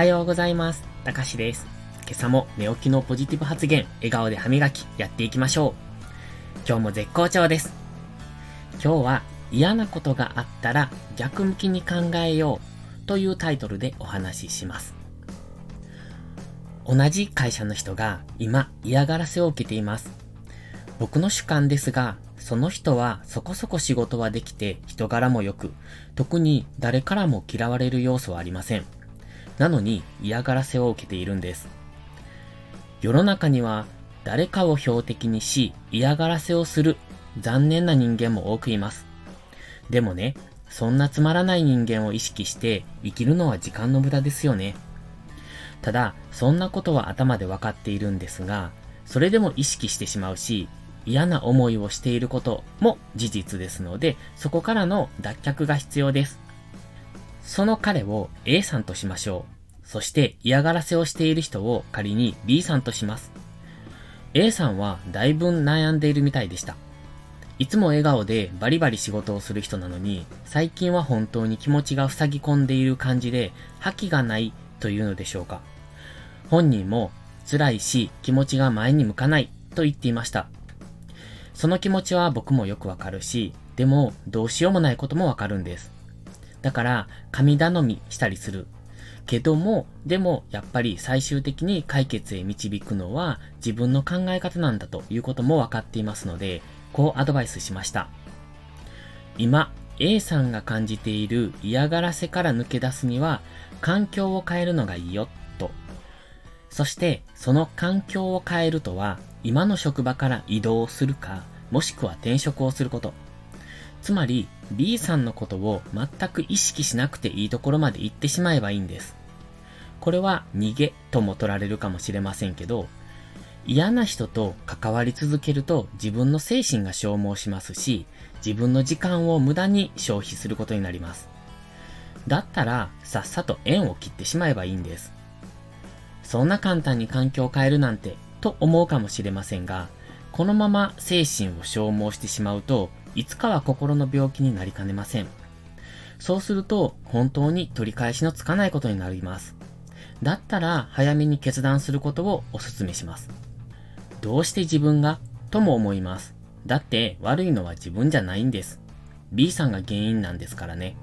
はようございます。たかしです。今朝も寝起きのポジティブ発言、笑顔で歯磨き、やっていきましょう。今日も絶好調です。今日は嫌なことがあったら逆向きに考えようというタイトルでお話しします。同じ会社の人が今嫌がらせを受けています。僕の主観ですが、その人はそこそこ仕事はできて人柄も良く、特に誰からも嫌われる要素はありません。なのに嫌がらせを受けているんです。世の中には誰かを標的にし嫌がらせをする残念な人間も多くいます。でもね、そんなつまらない人間を意識して生きるのは時間の無駄ですよね。ただ、そんなことは頭で分かっているんですが、それでも意識してしまうし、嫌な思いをしていることも事実ですので、そこからの脱却が必要です。その彼を A さんとしましょう。そして嫌がらせをしている人を仮に B さんとします。A さんはだいぶ悩んでいるみたいでした。いつも笑顔でバリバリ仕事をする人なのに、最近は本当に気持ちが塞ぎ込んでいる感じで、覇気がないというのでしょうか。本人も辛いし気持ちが前に向かないと言っていました。その気持ちは僕もよくわかるし、でもどうしようもないこともわかるんです。だから、神頼みしたりする。けども、でも、やっぱり最終的に解決へ導くのは自分の考え方なんだということも分かっていますので、こうアドバイスしました。今、A さんが感じている嫌がらせから抜け出すには、環境を変えるのがいいよ、と。そして、その環境を変えるとは、今の職場から移動するか、もしくは転職をすること。つまり、B さんのことを全く意識しなくていいところまで行ってしまえばいいんです。これは逃げとも取られるかもしれませんけど、嫌な人と関わり続けると自分の精神が消耗しますし、自分の時間を無駄に消費することになります。だったら、さっさと縁を切ってしまえばいいんです。そんな簡単に環境を変えるなんて、と思うかもしれませんが、このまま精神を消耗してしまうと、いつかは心の病気になりかねません。そうすると、本当に取り返しのつかないことになります。だったら、早めに決断することをお勧めします。どうして自分が？とも思います。だって悪いのは自分じゃないんです。B さんが原因なんですからね。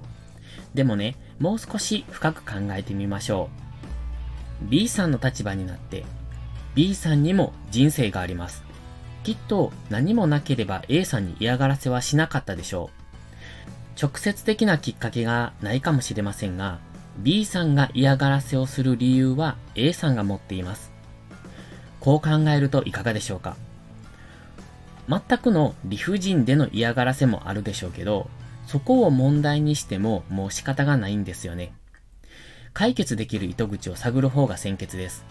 でもね、もう少し深く考えてみましょう。B さんの立場になって、B さんにも人生があります。きっと何もなければ A さんに嫌がらせはしなかったでしょう。直接的なきっかけがないかもしれませんが、B さんが嫌がらせをする理由は A さんが持っています。こう考えるといかがでしょうか全くの理不尽での嫌がらせもあるでしょうけど、そこを問題にしてももう仕方がないんですよね。解決できる糸口を探る方が先決です。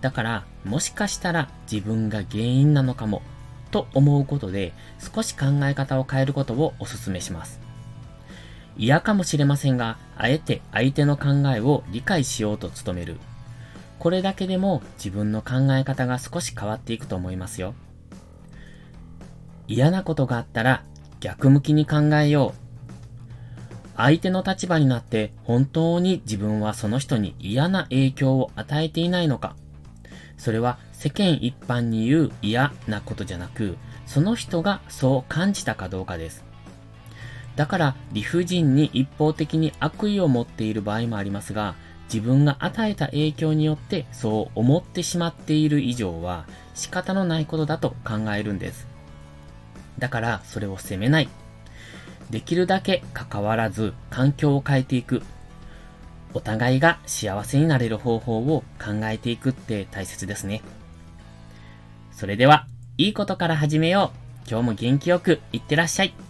だから、もしかしたら自分が原因なのかも、と思うことで、少し考え方を変えることをお勧めします。嫌かもしれませんが、あえて相手の考えを理解しようと努める。これだけでも自分の考え方が少し変わっていくと思いますよ。嫌なことがあったら逆向きに考えよう。相手の立場になって本当に自分はその人に嫌な影響を与えていないのかそれは世間一般に言う嫌なことじゃなく、その人がそう感じたかどうかです。だから理不尽に一方的に悪意を持っている場合もありますが、自分が与えた影響によってそう思ってしまっている以上は仕方のないことだと考えるんです。だからそれを責めない。できるだけ関わらず環境を変えていくお互いが幸せになれる方法を考えていくって大切ですね。それでは、いいことから始めよう。今日も元気よくいってらっしゃい。